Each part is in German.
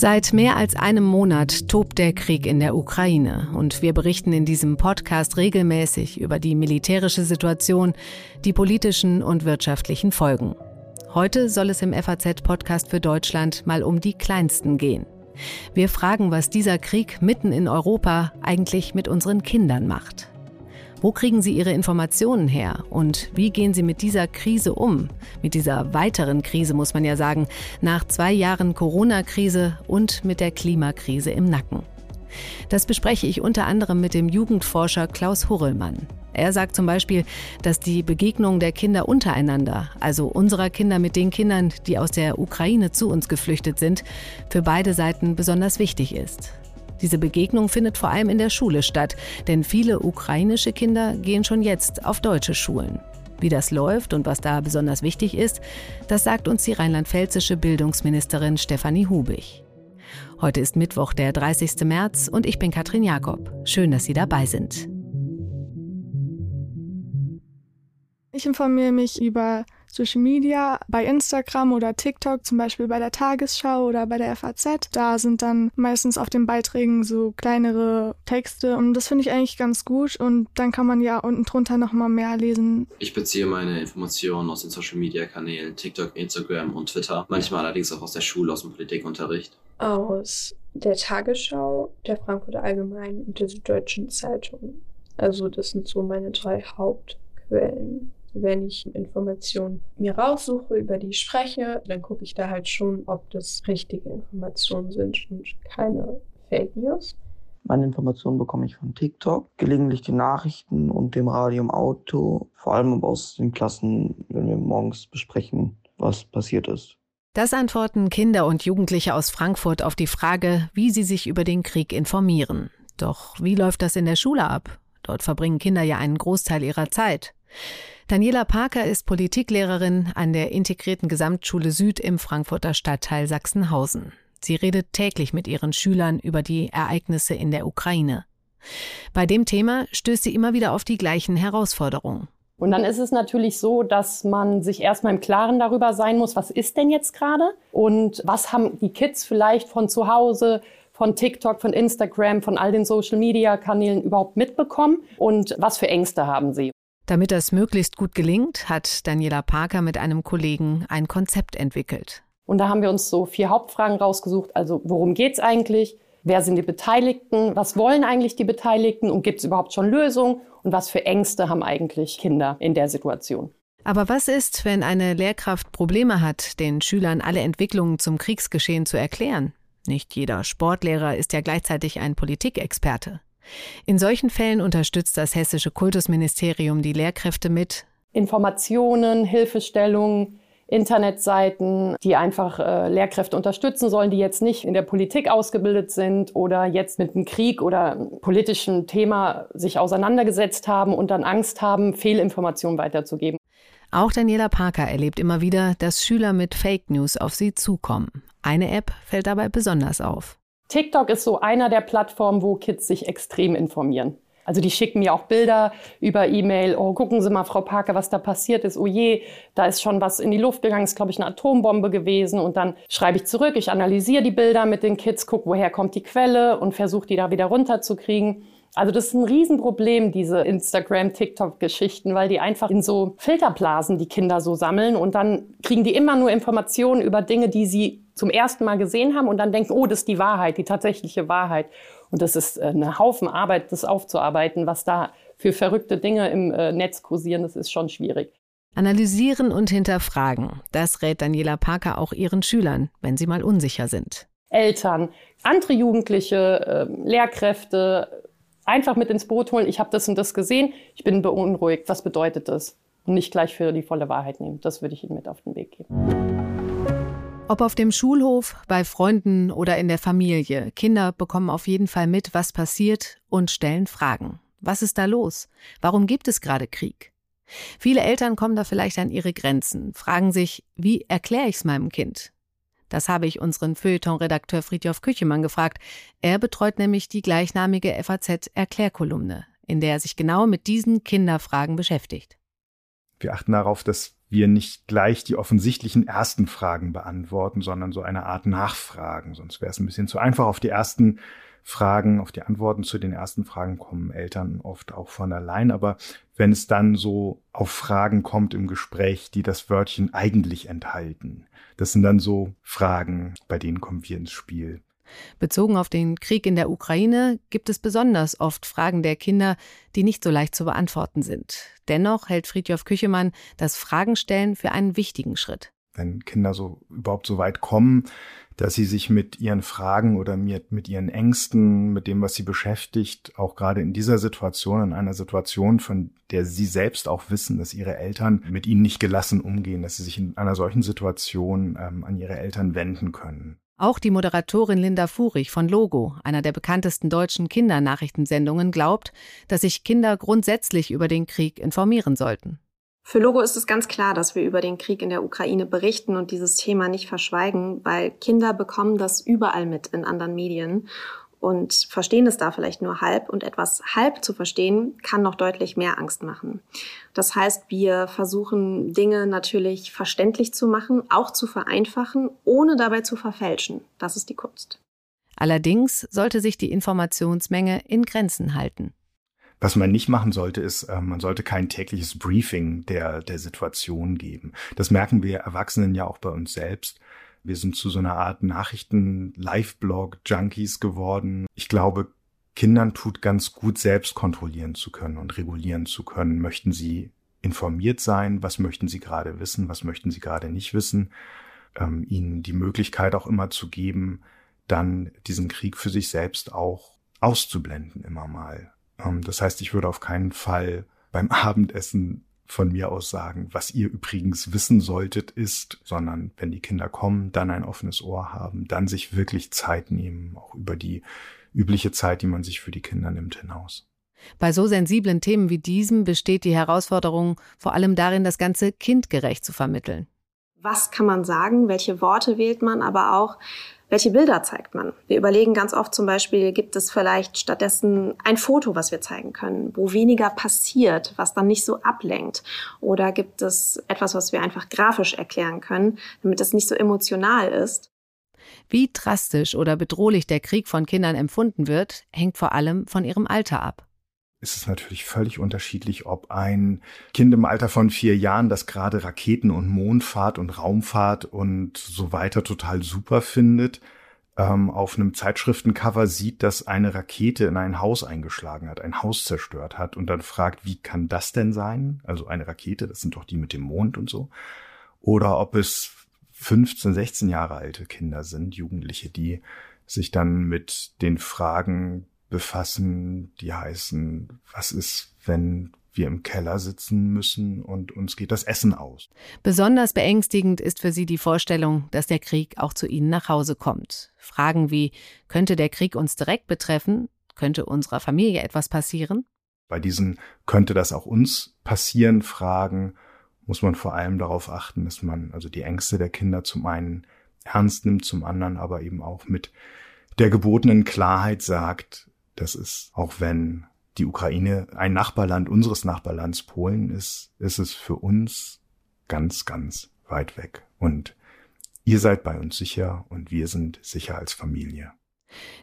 Seit mehr als einem Monat tobt der Krieg in der Ukraine und wir berichten in diesem Podcast regelmäßig über die militärische Situation, die politischen und wirtschaftlichen Folgen. Heute soll es im FAZ-Podcast für Deutschland mal um die Kleinsten gehen. Wir fragen, was dieser Krieg mitten in Europa eigentlich mit unseren Kindern macht. Wo kriegen Sie Ihre Informationen her und wie gehen Sie mit dieser Krise um? Mit dieser weiteren Krise muss man ja sagen, nach zwei Jahren Corona-Krise und mit der Klimakrise im Nacken. Das bespreche ich unter anderem mit dem Jugendforscher Klaus Hurrellmann. Er sagt zum Beispiel, dass die Begegnung der Kinder untereinander, also unserer Kinder mit den Kindern, die aus der Ukraine zu uns geflüchtet sind, für beide Seiten besonders wichtig ist. Diese Begegnung findet vor allem in der Schule statt, denn viele ukrainische Kinder gehen schon jetzt auf deutsche Schulen. Wie das läuft und was da besonders wichtig ist, das sagt uns die rheinland-pfälzische Bildungsministerin Stefanie Hubig. Heute ist Mittwoch, der 30. März und ich bin Katrin Jakob. Schön, dass Sie dabei sind. Ich informiere mich über Social Media, bei Instagram oder TikTok, zum Beispiel bei der Tagesschau oder bei der FAZ. Da sind dann meistens auf den Beiträgen so kleinere Texte und das finde ich eigentlich ganz gut und dann kann man ja unten drunter nochmal mehr lesen. Ich beziehe meine Informationen aus den Social Media Kanälen TikTok, Instagram und Twitter, manchmal allerdings auch aus der Schule, aus dem Politikunterricht. Aus der Tagesschau, der Frankfurter Allgemeinen und der Süddeutschen Zeitung. Also das sind so meine drei Hauptquellen wenn ich Informationen mir raussuche, über die ich spreche, dann gucke ich da halt schon, ob das richtige Informationen sind und keine Fake News. Meine Informationen bekomme ich von TikTok, gelegentlich die Nachrichten und dem Radio im Auto, vor allem aber aus den Klassen, wenn wir morgens besprechen, was passiert ist. Das antworten Kinder und Jugendliche aus Frankfurt auf die Frage, wie sie sich über den Krieg informieren. Doch wie läuft das in der Schule ab? Dort verbringen Kinder ja einen Großteil ihrer Zeit. Daniela Parker ist Politiklehrerin an der Integrierten Gesamtschule Süd im Frankfurter Stadtteil Sachsenhausen. Sie redet täglich mit ihren Schülern über die Ereignisse in der Ukraine. Bei dem Thema stößt sie immer wieder auf die gleichen Herausforderungen. Und dann ist es natürlich so, dass man sich erstmal im Klaren darüber sein muss, was ist denn jetzt gerade und was haben die Kids vielleicht von zu Hause, von TikTok, von Instagram, von all den Social-Media-Kanälen überhaupt mitbekommen und was für Ängste haben sie. Damit das möglichst gut gelingt, hat Daniela Parker mit einem Kollegen ein Konzept entwickelt. Und da haben wir uns so vier Hauptfragen rausgesucht. Also worum geht's eigentlich? Wer sind die Beteiligten? Was wollen eigentlich die Beteiligten? Und gibt es überhaupt schon Lösungen? Und was für Ängste haben eigentlich Kinder in der Situation? Aber was ist, wenn eine Lehrkraft Probleme hat, den Schülern alle Entwicklungen zum Kriegsgeschehen zu erklären? Nicht jeder Sportlehrer ist ja gleichzeitig ein Politikexperte. In solchen Fällen unterstützt das hessische Kultusministerium die Lehrkräfte mit Informationen, Hilfestellungen, Internetseiten, die einfach äh, Lehrkräfte unterstützen sollen, die jetzt nicht in der Politik ausgebildet sind oder jetzt mit einem Krieg oder politischen Thema sich auseinandergesetzt haben und dann Angst haben, Fehlinformationen weiterzugeben. Auch Daniela Parker erlebt immer wieder, dass Schüler mit Fake News auf sie zukommen. Eine App fällt dabei besonders auf. TikTok ist so einer der Plattformen, wo Kids sich extrem informieren. Also die schicken mir auch Bilder über E-Mail. Oh, gucken Sie mal, Frau Parker, was da passiert ist. Oh je, da ist schon was in die Luft gegangen. Ist, glaube ich, eine Atombombe gewesen. Und dann schreibe ich zurück. Ich analysiere die Bilder mit den Kids, gucke, woher kommt die Quelle und versuche die da wieder runterzukriegen. Also das ist ein Riesenproblem, diese Instagram, TikTok-Geschichten, weil die einfach in so Filterblasen die Kinder so sammeln und dann kriegen die immer nur Informationen über Dinge, die sie zum ersten Mal gesehen haben und dann denken, oh, das ist die Wahrheit, die tatsächliche Wahrheit. Und das ist äh, eine Haufen Arbeit, das aufzuarbeiten, was da für verrückte Dinge im äh, Netz kursieren, das ist schon schwierig. Analysieren und hinterfragen, das rät Daniela Parker auch ihren Schülern, wenn sie mal unsicher sind. Eltern, andere Jugendliche, äh, Lehrkräfte, einfach mit ins Boot holen, ich habe das und das gesehen, ich bin beunruhigt, was bedeutet das? Und nicht gleich für die volle Wahrheit nehmen. Das würde ich Ihnen mit auf den Weg geben. Ob auf dem Schulhof, bei Freunden oder in der Familie, Kinder bekommen auf jeden Fall mit, was passiert und stellen Fragen. Was ist da los? Warum gibt es gerade Krieg? Viele Eltern kommen da vielleicht an ihre Grenzen, fragen sich, wie erkläre ich es meinem Kind? Das habe ich unseren Feuilleton-Redakteur Friedhof Küchemann gefragt. Er betreut nämlich die gleichnamige FAZ-Erklärkolumne, in der er sich genau mit diesen Kinderfragen beschäftigt. Wir achten darauf, dass wir nicht gleich die offensichtlichen ersten Fragen beantworten, sondern so eine Art Nachfragen. Sonst wäre es ein bisschen zu einfach. Auf die ersten Fragen, auf die Antworten zu den ersten Fragen kommen Eltern oft auch von allein. Aber wenn es dann so auf Fragen kommt im Gespräch, die das Wörtchen eigentlich enthalten, das sind dann so Fragen, bei denen kommen wir ins Spiel. Bezogen auf den Krieg in der Ukraine gibt es besonders oft Fragen der Kinder, die nicht so leicht zu beantworten sind. Dennoch hält Friedjof Küchemann das Fragenstellen für einen wichtigen Schritt. Wenn Kinder so überhaupt so weit kommen, dass sie sich mit ihren Fragen oder mit, mit ihren Ängsten, mit dem, was sie beschäftigt, auch gerade in dieser Situation, in einer Situation, von der sie selbst auch wissen, dass ihre Eltern mit ihnen nicht gelassen umgehen, dass sie sich in einer solchen Situation ähm, an ihre Eltern wenden können. Auch die Moderatorin Linda Furich von Logo, einer der bekanntesten deutschen Kindernachrichtensendungen, glaubt, dass sich Kinder grundsätzlich über den Krieg informieren sollten. Für Logo ist es ganz klar, dass wir über den Krieg in der Ukraine berichten und dieses Thema nicht verschweigen, weil Kinder bekommen das überall mit in anderen Medien und verstehen es da vielleicht nur halb und etwas halb zu verstehen kann noch deutlich mehr Angst machen. Das heißt, wir versuchen Dinge natürlich verständlich zu machen, auch zu vereinfachen, ohne dabei zu verfälschen. Das ist die Kunst. Allerdings sollte sich die Informationsmenge in Grenzen halten. Was man nicht machen sollte, ist, äh, man sollte kein tägliches Briefing der, der Situation geben. Das merken wir Erwachsenen ja auch bei uns selbst. Wir sind zu so einer Art Nachrichten-Live-Blog-Junkies geworden. Ich glaube, Kindern tut ganz gut, selbst kontrollieren zu können und regulieren zu können. Möchten sie informiert sein? Was möchten sie gerade wissen? Was möchten sie gerade nicht wissen? Ähm, ihnen die Möglichkeit auch immer zu geben, dann diesen Krieg für sich selbst auch auszublenden immer mal. Ähm, das heißt, ich würde auf keinen Fall beim Abendessen von mir aus sagen, was ihr übrigens wissen solltet, ist, sondern wenn die Kinder kommen, dann ein offenes Ohr haben, dann sich wirklich Zeit nehmen, auch über die übliche Zeit, die man sich für die Kinder nimmt, hinaus. Bei so sensiblen Themen wie diesem besteht die Herausforderung vor allem darin, das Ganze kindgerecht zu vermitteln. Was kann man sagen? Welche Worte wählt man? Aber auch, welche Bilder zeigt man? Wir überlegen ganz oft zum Beispiel, gibt es vielleicht stattdessen ein Foto, was wir zeigen können, wo weniger passiert, was dann nicht so ablenkt? Oder gibt es etwas, was wir einfach grafisch erklären können, damit es nicht so emotional ist? Wie drastisch oder bedrohlich der Krieg von Kindern empfunden wird, hängt vor allem von ihrem Alter ab ist es natürlich völlig unterschiedlich, ob ein Kind im Alter von vier Jahren, das gerade Raketen und Mondfahrt und Raumfahrt und so weiter total super findet, ähm, auf einem Zeitschriftencover sieht, dass eine Rakete in ein Haus eingeschlagen hat, ein Haus zerstört hat und dann fragt, wie kann das denn sein? Also eine Rakete, das sind doch die mit dem Mond und so. Oder ob es 15, 16 Jahre alte Kinder sind, Jugendliche, die sich dann mit den Fragen befassen, die heißen, was ist, wenn wir im Keller sitzen müssen und uns geht das Essen aus. Besonders beängstigend ist für sie die Vorstellung, dass der Krieg auch zu ihnen nach Hause kommt. Fragen wie, könnte der Krieg uns direkt betreffen? Könnte unserer Familie etwas passieren? Bei diesen könnte das auch uns passieren Fragen muss man vor allem darauf achten, dass man also die Ängste der Kinder zum einen ernst nimmt, zum anderen aber eben auch mit der gebotenen Klarheit sagt, das ist, auch wenn die Ukraine ein Nachbarland unseres Nachbarlands Polen ist, ist es für uns ganz, ganz weit weg. Und ihr seid bei uns sicher und wir sind sicher als Familie.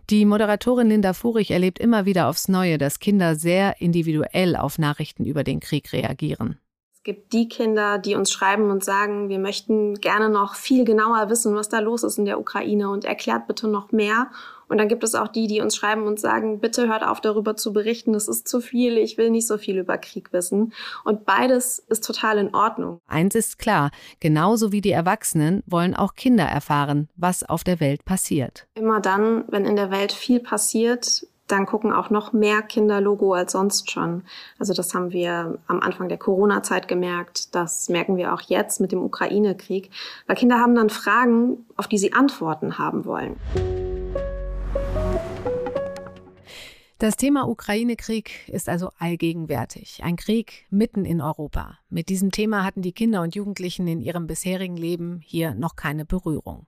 Die Moderatorin Linda Furich erlebt immer wieder aufs Neue, dass Kinder sehr individuell auf Nachrichten über den Krieg reagieren gibt die Kinder, die uns schreiben und sagen, wir möchten gerne noch viel genauer wissen, was da los ist in der Ukraine und erklärt bitte noch mehr. Und dann gibt es auch die, die uns schreiben und sagen, bitte hört auf darüber zu berichten, das ist zu viel, ich will nicht so viel über Krieg wissen. Und beides ist total in Ordnung. Eins ist klar, genauso wie die Erwachsenen wollen auch Kinder erfahren, was auf der Welt passiert. Immer dann, wenn in der Welt viel passiert, dann gucken auch noch mehr Kinder Logo als sonst schon. Also das haben wir am Anfang der Corona-Zeit gemerkt. Das merken wir auch jetzt mit dem Ukraine-Krieg. Weil Kinder haben dann Fragen, auf die sie Antworten haben wollen. Das Thema Ukraine-Krieg ist also allgegenwärtig. Ein Krieg mitten in Europa. Mit diesem Thema hatten die Kinder und Jugendlichen in ihrem bisherigen Leben hier noch keine Berührung.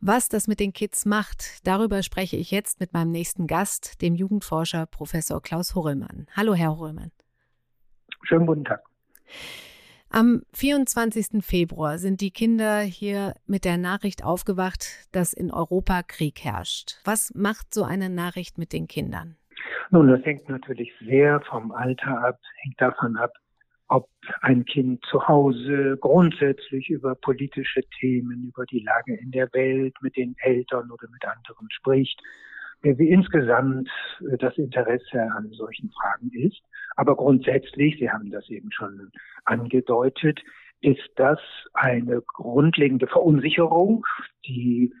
Was das mit den Kids macht, darüber spreche ich jetzt mit meinem nächsten Gast, dem Jugendforscher Professor Klaus Horrellmann. Hallo, Herr Horrellmann. Schönen guten Tag. Am 24. Februar sind die Kinder hier mit der Nachricht aufgewacht, dass in Europa Krieg herrscht. Was macht so eine Nachricht mit den Kindern? Nun, das hängt natürlich sehr vom Alter ab, hängt davon ab, ob ein Kind zu Hause grundsätzlich über politische Themen, über die Lage in der Welt mit den Eltern oder mit anderen spricht, wie insgesamt das Interesse an solchen Fragen ist. Aber grundsätzlich, Sie haben das eben schon angedeutet, ist das eine grundlegende Verunsicherung, die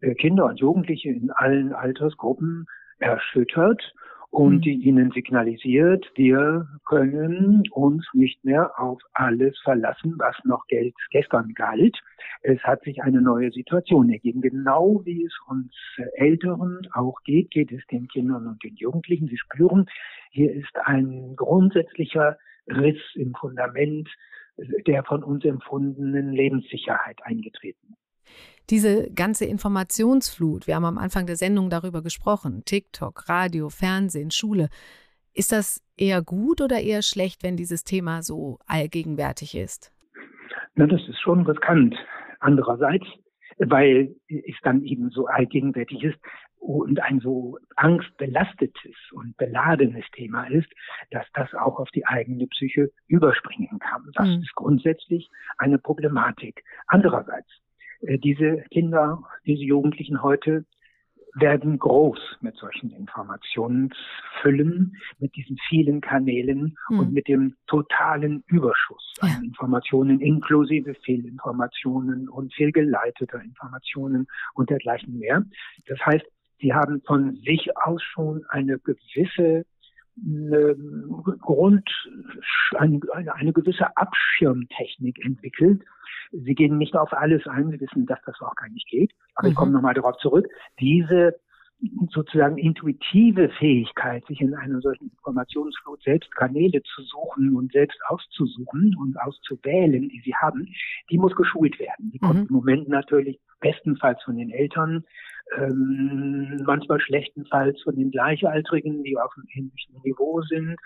äh, Kinder und Jugendliche in allen Altersgruppen erschüttert und mhm. die ihnen signalisiert, wir können uns nicht mehr auf alles verlassen, was noch gestern galt. Es hat sich eine neue Situation ergeben. Genau wie es uns Älteren auch geht, geht es den Kindern und den Jugendlichen. Sie spüren, hier ist ein grundsätzlicher Riss im Fundament der von uns empfundenen Lebenssicherheit eingetreten diese ganze Informationsflut, wir haben am Anfang der Sendung darüber gesprochen, TikTok, Radio, Fernsehen, Schule, ist das eher gut oder eher schlecht, wenn dieses Thema so allgegenwärtig ist? Na, das ist schon riskant. Andererseits, weil es dann eben so allgegenwärtig ist und ein so angstbelastetes und beladenes Thema ist, dass das auch auf die eigene Psyche überspringen kann. Das mhm. ist grundsätzlich eine Problematik. Andererseits, diese Kinder, diese Jugendlichen heute werden groß mit solchen Informationsfüllen, mit diesen vielen Kanälen mhm. und mit dem totalen Überschuss an ja. Informationen inklusive Fehlinformationen und fehlgeleiteter Informationen und dergleichen mehr. Das heißt, sie haben von sich aus schon eine gewisse eine Grund, eine, eine gewisse Abschirmtechnik entwickelt. Sie gehen nicht auf alles ein, Sie wissen, dass das auch gar nicht geht. Aber mhm. ich komme nochmal darauf zurück. Diese sozusagen intuitive Fähigkeit, sich in einer solchen Informationsflut selbst Kanäle zu suchen und selbst auszusuchen und auszuwählen, die sie haben, die muss geschult werden. Die mhm. kommt im Moment natürlich bestenfalls von den Eltern, ähm, manchmal schlechtenfalls von den Gleichaltrigen, die auf einem ähnlichen Niveau sind.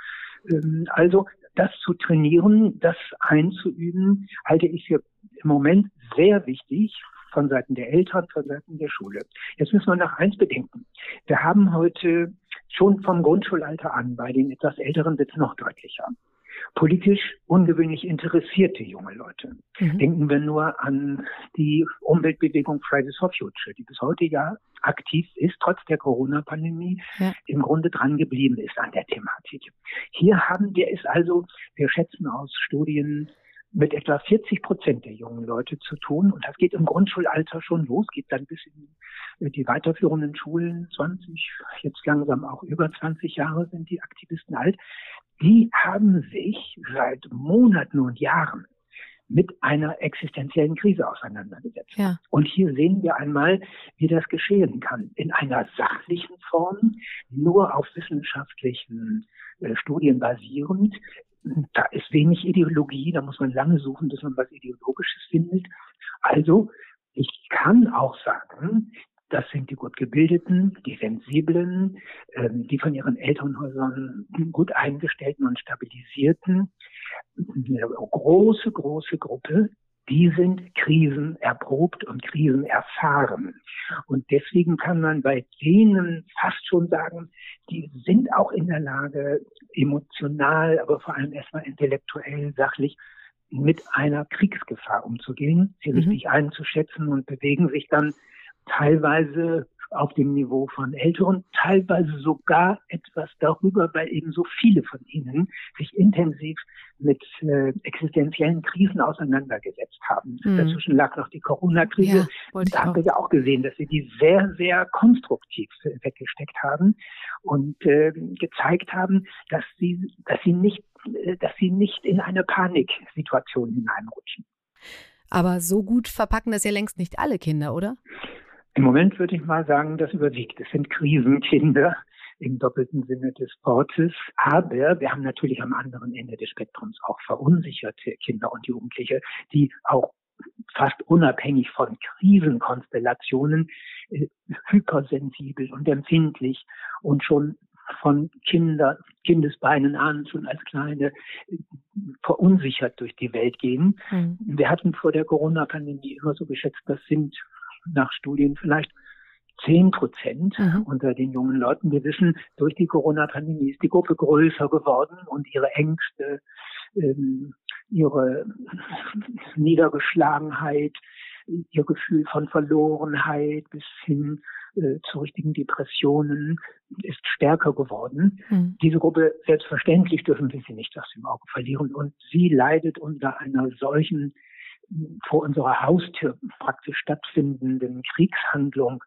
Ähm, also das zu trainieren, das einzuüben, halte ich für im Moment sehr wichtig von Seiten der Eltern, von Seiten der Schule. Jetzt müssen wir noch eins bedenken. Wir haben heute schon vom Grundschulalter an, bei den etwas Älteren wird es noch deutlicher, politisch ungewöhnlich interessierte junge Leute. Mhm. Denken wir nur an die Umweltbewegung Fridays for Future, die bis heute ja aktiv ist, trotz der Corona-Pandemie, ja. im Grunde dran geblieben ist an der Thematik. Hier haben wir es also, wir schätzen aus Studien, mit etwa 40 Prozent der jungen Leute zu tun. Und das geht im Grundschulalter schon los, geht dann bis in die weiterführenden Schulen, 20, jetzt langsam auch über 20 Jahre sind die Aktivisten alt die haben sich seit Monaten und Jahren mit einer existenziellen Krise auseinandergesetzt. Ja. Und hier sehen wir einmal, wie das geschehen kann. In einer sachlichen Form, nur auf wissenschaftlichen äh, Studien basierend. Da ist wenig Ideologie, da muss man lange suchen, bis man was Ideologisches findet. Also, ich kann auch sagen, das sind die gut gebildeten, die sensiblen, ähm, die von ihren Elternhäusern gut eingestellten und stabilisierten. Eine große, große Gruppe, die sind krisenerprobt und krisenerfahren. Und deswegen kann man bei denen fast schon sagen, die sind auch in der Lage, emotional, aber vor allem erstmal intellektuell, sachlich mit einer Kriegsgefahr umzugehen, sie mhm. richtig einzuschätzen und bewegen sich dann teilweise auf dem Niveau von Älteren, teilweise sogar etwas darüber, weil eben so viele von ihnen sich intensiv mit äh, existenziellen Krisen auseinandergesetzt haben. Mhm. Dazwischen lag noch die Corona-Krise. Ja, da haben wir ja auch gesehen, dass sie die sehr, sehr konstruktiv weggesteckt haben und äh, gezeigt haben, dass sie, dass sie nicht, äh, dass sie nicht in eine Paniksituation hineinrutschen. Aber so gut verpacken das ja längst nicht alle Kinder, oder? Im Moment würde ich mal sagen, das überwiegt. Es sind Krisenkinder im doppelten Sinne des Wortes. Aber wir haben natürlich am anderen Ende des Spektrums auch verunsicherte Kinder und Jugendliche, die auch fast unabhängig von Krisenkonstellationen äh, hypersensibel und empfindlich und schon von Kinder, Kindesbeinen an, schon als Kleine, verunsichert durch die Welt gehen. Mhm. Wir hatten vor der Corona-Pandemie immer so geschätzt, das sind nach Studien vielleicht zehn Prozent mhm. unter den jungen Leuten. Wir wissen, durch die Corona-Pandemie ist die Gruppe größer geworden und ihre Ängste, ähm, ihre Niedergeschlagenheit, ihr Gefühl von Verlorenheit bis hin äh, zu richtigen Depressionen ist stärker geworden. Mhm. Diese Gruppe, selbstverständlich dürfen wir sie nicht aus dem Auge verlieren. Und sie leidet unter einer solchen vor unserer Haustür praktisch stattfindenden Kriegshandlung,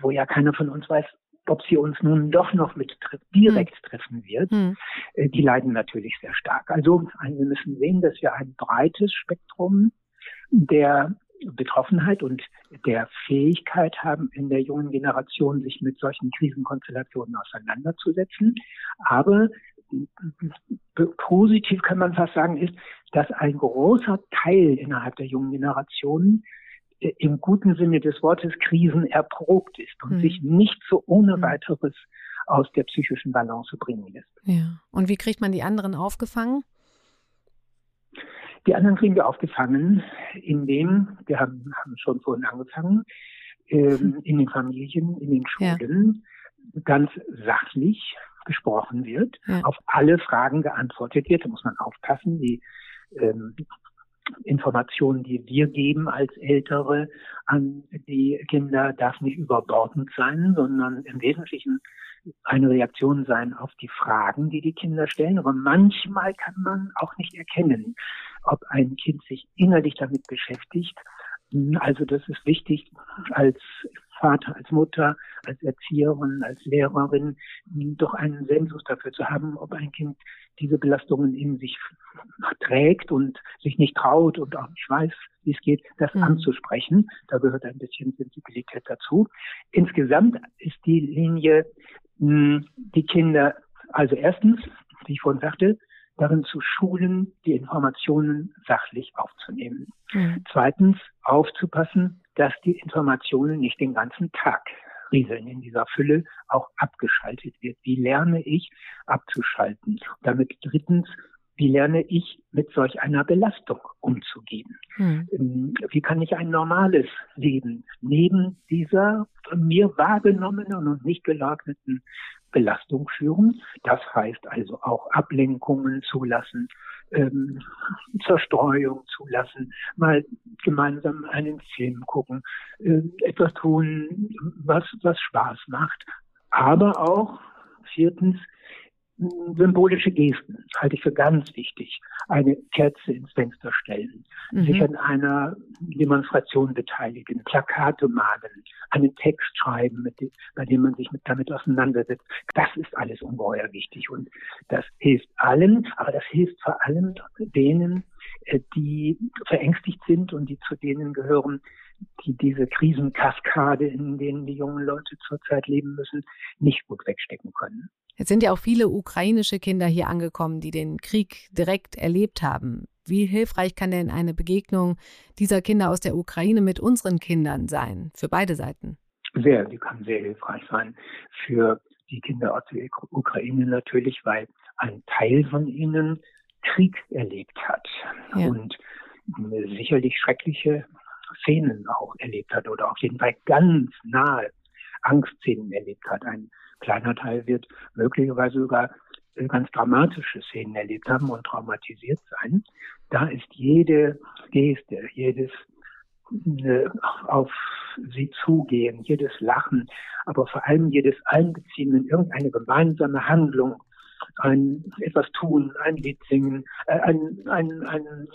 wo ja keiner von uns weiß, ob sie uns nun doch noch mit direkt hm. treffen wird, hm. Äh, die leiden natürlich sehr stark. Also wir müssen sehen, dass wir ein breites Spektrum der Betroffenheit und der Fähigkeit haben, in der jungen Generation sich mit solchen Krisenkonstellationen auseinanderzusetzen. Aber positiv kann man fast sagen, ist, dass ein großer Teil innerhalb der jungen Generation äh, im guten Sinne des Wortes Krisen erprobt ist und mhm. sich nicht so ohne hm. weiteres aus der psychischen Balance bringen lässt. Ja. Und wie kriegt man die anderen aufgefangen? Die anderen kriegen wir aufgefangen, indem, wir haben, haben schon vorhin angefangen, ähm, in den Familien, in den Schulen ja. ganz sachlich gesprochen wird, ja. auf alle Fragen geantwortet wird. Da muss man aufpassen, die ähm, Informationen, die wir geben als Ältere an die Kinder, darf nicht überbordend sein, sondern im Wesentlichen eine Reaktion sein auf die Fragen, die die Kinder stellen. Aber manchmal kann man auch nicht erkennen, ob ein Kind sich innerlich damit beschäftigt. Also das ist wichtig als Vater, als Mutter, als Erzieherin, als Lehrerin, doch einen Sensus dafür zu haben, ob ein Kind diese Belastungen in sich trägt und sich nicht traut und auch nicht weiß, wie es geht, das mhm. anzusprechen. Da gehört ein bisschen Sensibilität dazu. Insgesamt ist die Linie, die Kinder, also erstens, wie ich vorhin sagte, darin zu schulen, die Informationen sachlich aufzunehmen. Mhm. Zweitens aufzupassen, dass die Informationen nicht den ganzen Tag rieseln in dieser Fülle, auch abgeschaltet wird. Wie lerne ich abzuschalten? Damit drittens, wie lerne ich mit solch einer Belastung umzugehen? Hm. Wie kann ich ein normales Leben neben dieser von mir wahrgenommenen und nicht geleugneten Belastung führen. Das heißt also auch Ablenkungen zulassen, ähm, Zerstreuung zulassen, mal gemeinsam einen Film gucken, äh, etwas tun, was, was Spaß macht. Aber auch viertens symbolische Gesten halte ich für ganz wichtig. Eine Kerze ins Fenster stellen, mhm. sich an einer Demonstration beteiligen, Plakate malen, einen Text schreiben, dem, bei dem man sich mit, damit auseinandersetzt. Das ist alles ungeheuer wichtig und das hilft allen, aber das hilft vor allem denen, äh, die verängstigt sind und die zu denen gehören, die diese Krisenkaskade, in denen die jungen Leute zurzeit leben müssen, nicht gut wegstecken können. Jetzt sind ja auch viele ukrainische Kinder hier angekommen, die den Krieg direkt erlebt haben. Wie hilfreich kann denn eine Begegnung dieser Kinder aus der Ukraine mit unseren Kindern sein, für beide Seiten? Sehr, die kann sehr hilfreich sein. Für die Kinder aus der Ukraine natürlich, weil ein Teil von ihnen Krieg erlebt hat ja. und sicherlich schreckliche Szenen auch erlebt hat oder auf jeden Fall ganz nahe Angstszenen erlebt hat. Ein kleiner Teil wird möglicherweise sogar ganz dramatische Szenen erlebt haben und traumatisiert sein. Da ist jede Geste, jedes äh, auf sie zugehen, jedes Lachen, aber vor allem jedes Einbeziehen in irgendeine gemeinsame Handlung, ein etwas tun, ein Lied singen, äh, ein, ein, ein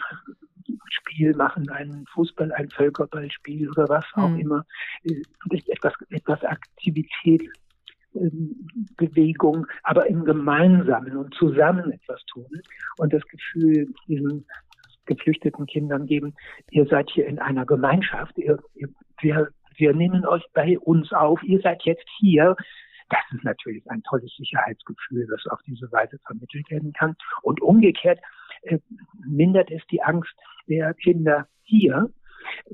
Spiel machen, ein Fußball, ein Völkerballspiel oder was auch mhm. immer, äh, etwas, etwas Aktivität Bewegung, aber im Gemeinsamen und zusammen etwas tun und das Gefühl diesen geflüchteten Kindern geben, ihr seid hier in einer Gemeinschaft, ihr, ihr, wir, wir nehmen euch bei uns auf, ihr seid jetzt hier. Das ist natürlich ein tolles Sicherheitsgefühl, das auf diese Weise vermittelt werden kann. Und umgekehrt äh, mindert es die Angst der Kinder hier,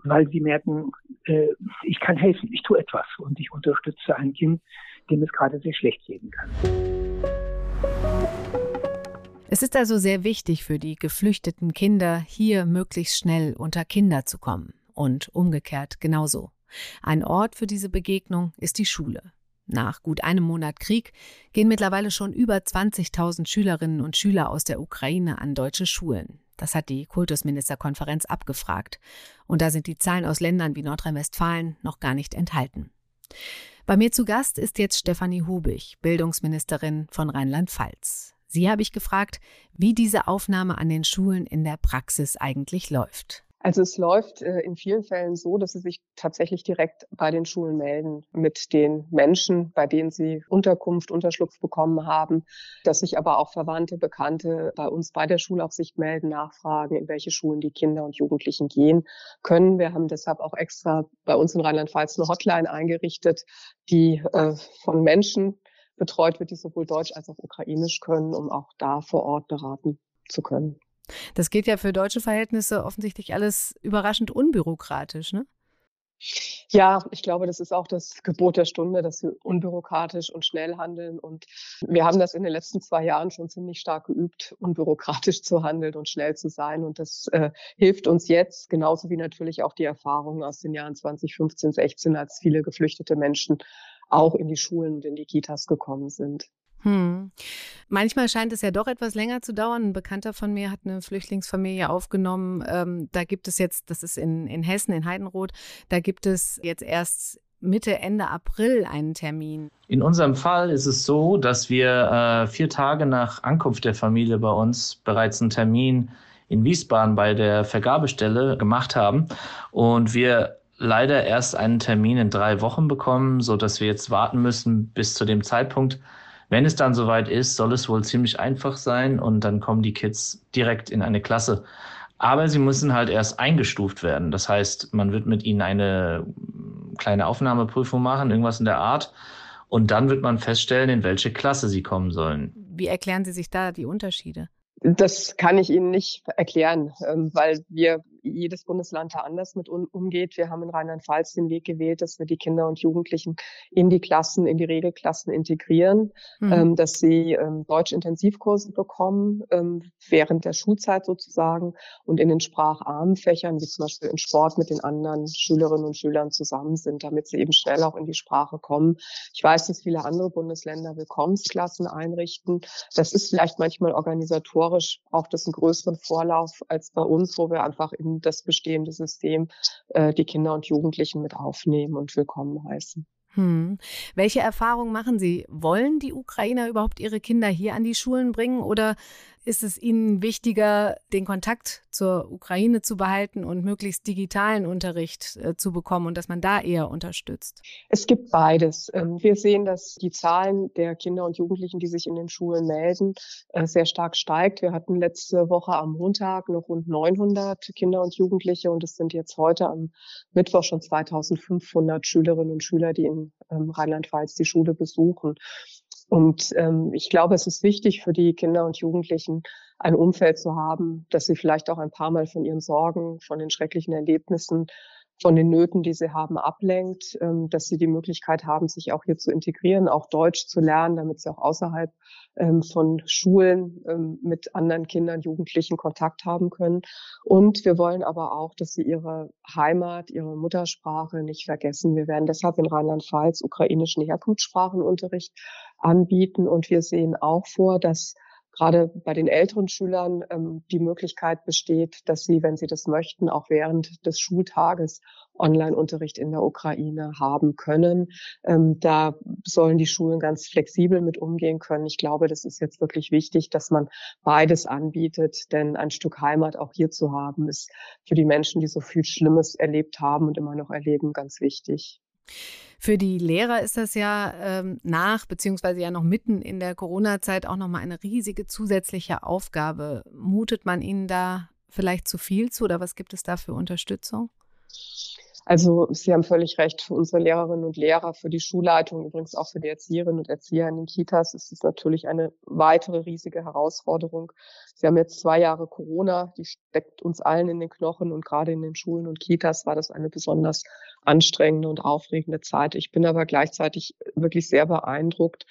weil sie merken, äh, ich kann helfen, ich tue etwas und ich unterstütze ein Kind dem es gerade sehr schlecht gehen kann. Es ist also sehr wichtig für die geflüchteten Kinder, hier möglichst schnell unter Kinder zu kommen. Und umgekehrt genauso. Ein Ort für diese Begegnung ist die Schule. Nach gut einem Monat Krieg gehen mittlerweile schon über 20.000 Schülerinnen und Schüler aus der Ukraine an deutsche Schulen. Das hat die Kultusministerkonferenz abgefragt. Und da sind die Zahlen aus Ländern wie Nordrhein-Westfalen noch gar nicht enthalten. Bei mir zu Gast ist jetzt Stefanie Hubig, Bildungsministerin von Rheinland-Pfalz. Sie habe ich gefragt, wie diese Aufnahme an den Schulen in der Praxis eigentlich läuft. Also es läuft äh, in vielen Fällen so, dass sie sich tatsächlich direkt bei den Schulen melden mit den Menschen, bei denen sie Unterkunft, Unterschlupf bekommen haben, dass sich aber auch Verwandte, Bekannte bei uns bei der Schulaufsicht melden, nachfragen, in welche Schulen die Kinder und Jugendlichen gehen können. Wir haben deshalb auch extra bei uns in Rheinland-Pfalz eine Hotline eingerichtet, die äh, von Menschen betreut wird, die sowohl Deutsch als auch Ukrainisch können, um auch da vor Ort beraten zu können. Das geht ja für deutsche Verhältnisse offensichtlich alles überraschend unbürokratisch, ne? Ja, ich glaube, das ist auch das Gebot der Stunde, dass wir unbürokratisch und schnell handeln. Und wir haben das in den letzten zwei Jahren schon ziemlich stark geübt, unbürokratisch zu handeln und schnell zu sein. Und das äh, hilft uns jetzt, genauso wie natürlich auch die Erfahrungen aus den Jahren 2015, 16, als viele geflüchtete Menschen auch in die Schulen und in die Kitas gekommen sind. Hm. Manchmal scheint es ja doch etwas länger zu dauern. Ein Bekannter von mir hat eine Flüchtlingsfamilie aufgenommen. Ähm, da gibt es jetzt, das ist in, in Hessen, in Heidenroth, da gibt es jetzt erst Mitte, Ende April einen Termin. In unserem Fall ist es so, dass wir äh, vier Tage nach Ankunft der Familie bei uns bereits einen Termin in Wiesbaden bei der Vergabestelle gemacht haben und wir leider erst einen Termin in drei Wochen bekommen, so dass wir jetzt warten müssen bis zu dem Zeitpunkt, wenn es dann soweit ist, soll es wohl ziemlich einfach sein und dann kommen die Kids direkt in eine Klasse. Aber sie müssen halt erst eingestuft werden. Das heißt, man wird mit ihnen eine kleine Aufnahmeprüfung machen, irgendwas in der Art. Und dann wird man feststellen, in welche Klasse sie kommen sollen. Wie erklären Sie sich da die Unterschiede? Das kann ich Ihnen nicht erklären, ähm, weil wir jedes Bundesland da anders mit umgeht. Wir haben in Rheinland-Pfalz den Weg gewählt, dass wir die Kinder und Jugendlichen in die Klassen, in die Regelklassen integrieren, mhm. ähm, dass sie ähm, Deutsch-Intensivkurse bekommen ähm, während der Schulzeit sozusagen und in den spracharmen Fächern, wie zum Beispiel in Sport, mit den anderen Schülerinnen und Schülern zusammen sind, damit sie eben schnell auch in die Sprache kommen. Ich weiß, dass viele andere Bundesländer Willkommensklassen einrichten. Das ist vielleicht manchmal organisatorisch, braucht es einen größeren Vorlauf als bei uns, wo wir einfach das bestehende System äh, die Kinder und Jugendlichen mit aufnehmen und willkommen heißen. Hm. Welche Erfahrungen machen Sie? Wollen die Ukrainer überhaupt ihre Kinder hier an die Schulen bringen oder ist es Ihnen wichtiger, den Kontakt zur Ukraine zu behalten und möglichst digitalen Unterricht äh, zu bekommen und dass man da eher unterstützt? Es gibt beides. Ähm, wir sehen, dass die Zahlen der Kinder und Jugendlichen, die sich in den Schulen melden, äh, sehr stark steigt. Wir hatten letzte Woche am Montag noch rund 900 Kinder und Jugendliche und es sind jetzt heute am Mittwoch schon 2500 Schülerinnen und Schüler, die in ähm, Rheinland-Pfalz die Schule besuchen. Und ähm, ich glaube, es ist wichtig für die Kinder und Jugendlichen, ein Umfeld zu haben, dass sie vielleicht auch ein paar Mal von ihren Sorgen, von den schrecklichen Erlebnissen von den Nöten, die sie haben, ablenkt, ähm, dass sie die Möglichkeit haben, sich auch hier zu integrieren, auch Deutsch zu lernen, damit sie auch außerhalb ähm, von Schulen ähm, mit anderen Kindern, Jugendlichen Kontakt haben können. Und wir wollen aber auch, dass sie ihre Heimat, ihre Muttersprache nicht vergessen. Wir werden deshalb in Rheinland-Pfalz ukrainischen Herkunftssprachenunterricht anbieten und wir sehen auch vor, dass gerade bei den älteren Schülern ähm, die Möglichkeit besteht, dass sie, wenn sie das möchten, auch während des Schultages Online-Unterricht in der Ukraine haben können. Ähm, da sollen die Schulen ganz flexibel mit umgehen können. Ich glaube, das ist jetzt wirklich wichtig, dass man beides anbietet, denn ein Stück Heimat auch hier zu haben, ist für die Menschen, die so viel Schlimmes erlebt haben und immer noch erleben, ganz wichtig. Für die Lehrer ist das ja ähm, nach, beziehungsweise ja noch mitten in der Corona-Zeit auch nochmal eine riesige zusätzliche Aufgabe. Mutet man ihnen da vielleicht zu viel zu oder was gibt es da für Unterstützung? Also Sie haben völlig recht, für unsere Lehrerinnen und Lehrer, für die Schulleitung, übrigens auch für die Erzieherinnen und Erzieher in den Kitas ist es natürlich eine weitere riesige Herausforderung. Sie haben jetzt zwei Jahre Corona, die steckt uns allen in den Knochen und gerade in den Schulen und Kitas war das eine besonders anstrengende und aufregende Zeit. Ich bin aber gleichzeitig wirklich sehr beeindruckt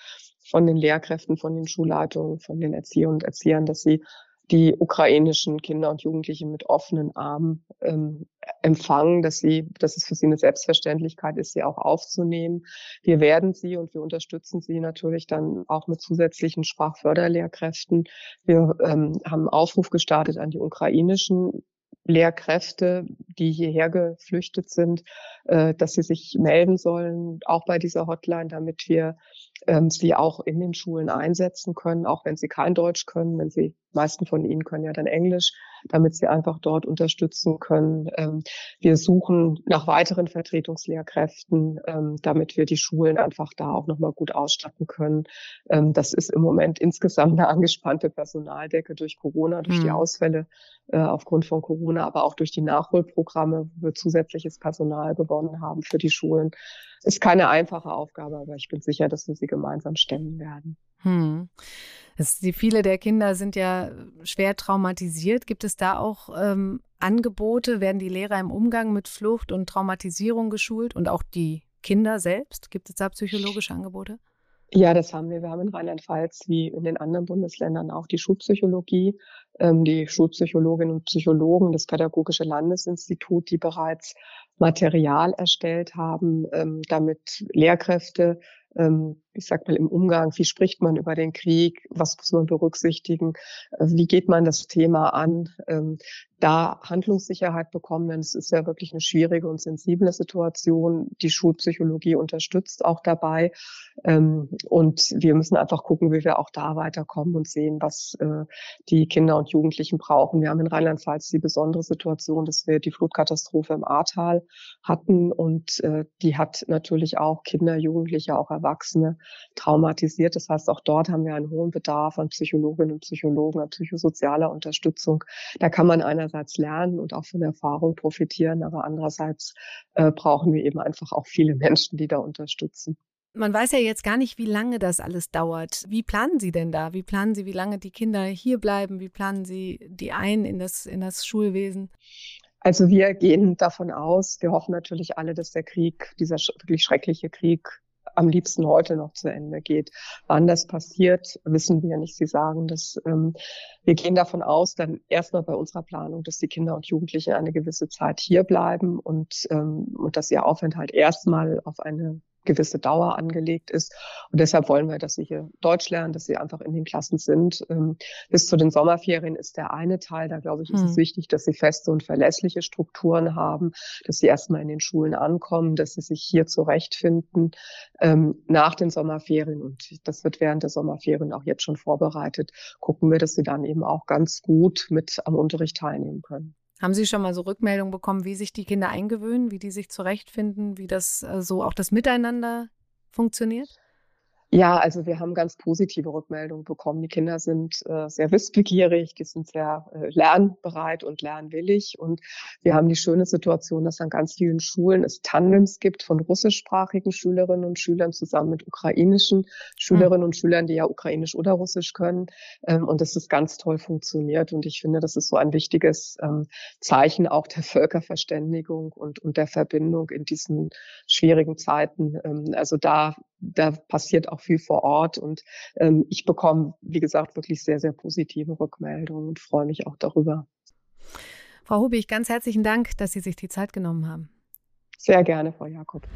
von den Lehrkräften, von den Schulleitungen, von den Erziehern und Erziehern, dass sie die ukrainischen Kinder und Jugendliche mit offenen Armen ähm, empfangen, dass sie, dass es für sie eine Selbstverständlichkeit ist, sie auch aufzunehmen. Wir werden sie und wir unterstützen sie natürlich dann auch mit zusätzlichen Sprachförderlehrkräften. Wir ähm, haben einen Aufruf gestartet an die ukrainischen Lehrkräfte, die hierher geflüchtet sind, äh, dass sie sich melden sollen, auch bei dieser Hotline, damit wir ähm, sie auch in den Schulen einsetzen können, auch wenn sie kein Deutsch können, wenn sie meisten von ihnen können ja dann Englisch, damit sie einfach dort unterstützen können. Ähm, wir suchen nach weiteren Vertretungslehrkräften, ähm, damit wir die Schulen einfach da auch nochmal gut ausstatten können. Ähm, das ist im Moment insgesamt eine angespannte Personaldecke durch Corona, durch mhm. die Ausfälle äh, aufgrund von Corona, aber auch durch die Nachholprogramme, wo wir zusätzliches Personal gewonnen haben für die Schulen. Ist keine einfache Aufgabe, aber ich bin sicher, dass wir sie gemeinsam stemmen werden. Hm. Es, die, viele der Kinder sind ja schwer traumatisiert. Gibt es da auch ähm, Angebote? Werden die Lehrer im Umgang mit Flucht und Traumatisierung geschult und auch die Kinder selbst? Gibt es da psychologische Angebote? Ja, das haben wir. Wir haben in Rheinland-Pfalz wie in den anderen Bundesländern auch die Schulpsychologie, ähm, die Schulpsychologinnen und Psychologen, das Pädagogische Landesinstitut, die bereits Material erstellt haben, ähm, damit Lehrkräfte ähm, ich sag mal, im Umgang, wie spricht man über den Krieg, was muss man berücksichtigen, äh, wie geht man das Thema an, ähm, da Handlungssicherheit bekommen, denn es ist ja wirklich eine schwierige und sensible Situation. Die Schulpsychologie unterstützt auch dabei. Ähm, und wir müssen einfach gucken, wie wir auch da weiterkommen und sehen, was äh, die Kinder und Jugendlichen brauchen. Wir haben in Rheinland-Pfalz die besondere Situation, dass wir die Flutkatastrophe im Ahrtal hatten und äh, die hat natürlich auch Kinder, Jugendliche, auch Erwachsene traumatisiert. Das heißt, auch dort haben wir einen hohen Bedarf an Psychologinnen und Psychologen, an psychosozialer Unterstützung. Da kann man einerseits lernen und auch von Erfahrung profitieren, aber andererseits äh, brauchen wir eben einfach auch viele Menschen, die da unterstützen. Man weiß ja jetzt gar nicht, wie lange das alles dauert. Wie planen Sie denn da? Wie planen Sie, wie lange die Kinder hier bleiben? Wie planen Sie die ein in das, in das Schulwesen? Also wir gehen davon aus, wir hoffen natürlich alle, dass der Krieg, dieser wirklich schreckliche Krieg am liebsten heute noch zu Ende geht. Wann das passiert, wissen wir nicht. Sie sagen, dass ähm, wir gehen davon aus, dann erstmal bei unserer Planung, dass die Kinder und Jugendlichen eine gewisse Zeit hier bleiben und, ähm, und dass ihr Aufenthalt erstmal auf eine gewisse Dauer angelegt ist. Und deshalb wollen wir, dass sie hier Deutsch lernen, dass sie einfach in den Klassen sind. Ähm, bis zu den Sommerferien ist der eine Teil. Da glaube ich, ist hm. es wichtig, dass sie feste und verlässliche Strukturen haben, dass sie erstmal in den Schulen ankommen, dass sie sich hier zurechtfinden ähm, nach den Sommerferien. Und das wird während der Sommerferien auch jetzt schon vorbereitet. Gucken wir, dass sie dann eben auch ganz gut mit am Unterricht teilnehmen können. Haben Sie schon mal so Rückmeldungen bekommen, wie sich die Kinder eingewöhnen, wie die sich zurechtfinden, wie das äh, so auch das Miteinander funktioniert? Ja, also wir haben ganz positive Rückmeldungen bekommen. Die Kinder sind äh, sehr wissbegierig, die sind sehr äh, lernbereit und lernwillig. Und wir haben die schöne Situation, dass an ganz vielen Schulen es Tandems gibt von russischsprachigen Schülerinnen und Schülern zusammen mit ukrainischen Schülerinnen mhm. und Schülern, die ja ukrainisch oder russisch können. Ähm, und das ist ganz toll funktioniert. Und ich finde, das ist so ein wichtiges ähm, Zeichen auch der Völkerverständigung und, und der Verbindung in diesen schwierigen Zeiten. Ähm, also da da passiert auch viel vor Ort und ähm, ich bekomme, wie gesagt, wirklich sehr, sehr positive Rückmeldungen und freue mich auch darüber. Frau Hubig, ganz herzlichen Dank, dass Sie sich die Zeit genommen haben. Sehr gerne, Frau Jakob.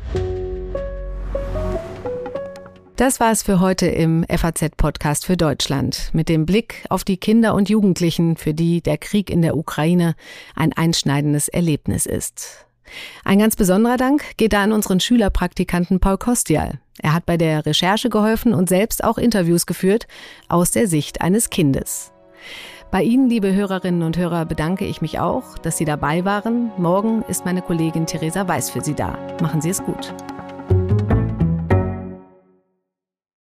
Das war es für heute im FAZ-Podcast für Deutschland mit dem Blick auf die Kinder und Jugendlichen, für die der Krieg in der Ukraine ein einschneidendes Erlebnis ist. Ein ganz besonderer Dank geht da an unseren Schülerpraktikanten Paul Kostial. Er hat bei der Recherche geholfen und selbst auch Interviews geführt aus der Sicht eines Kindes. Bei Ihnen, liebe Hörerinnen und Hörer, bedanke ich mich auch, dass Sie dabei waren. Morgen ist meine Kollegin Theresa Weiß für Sie da. Machen Sie es gut.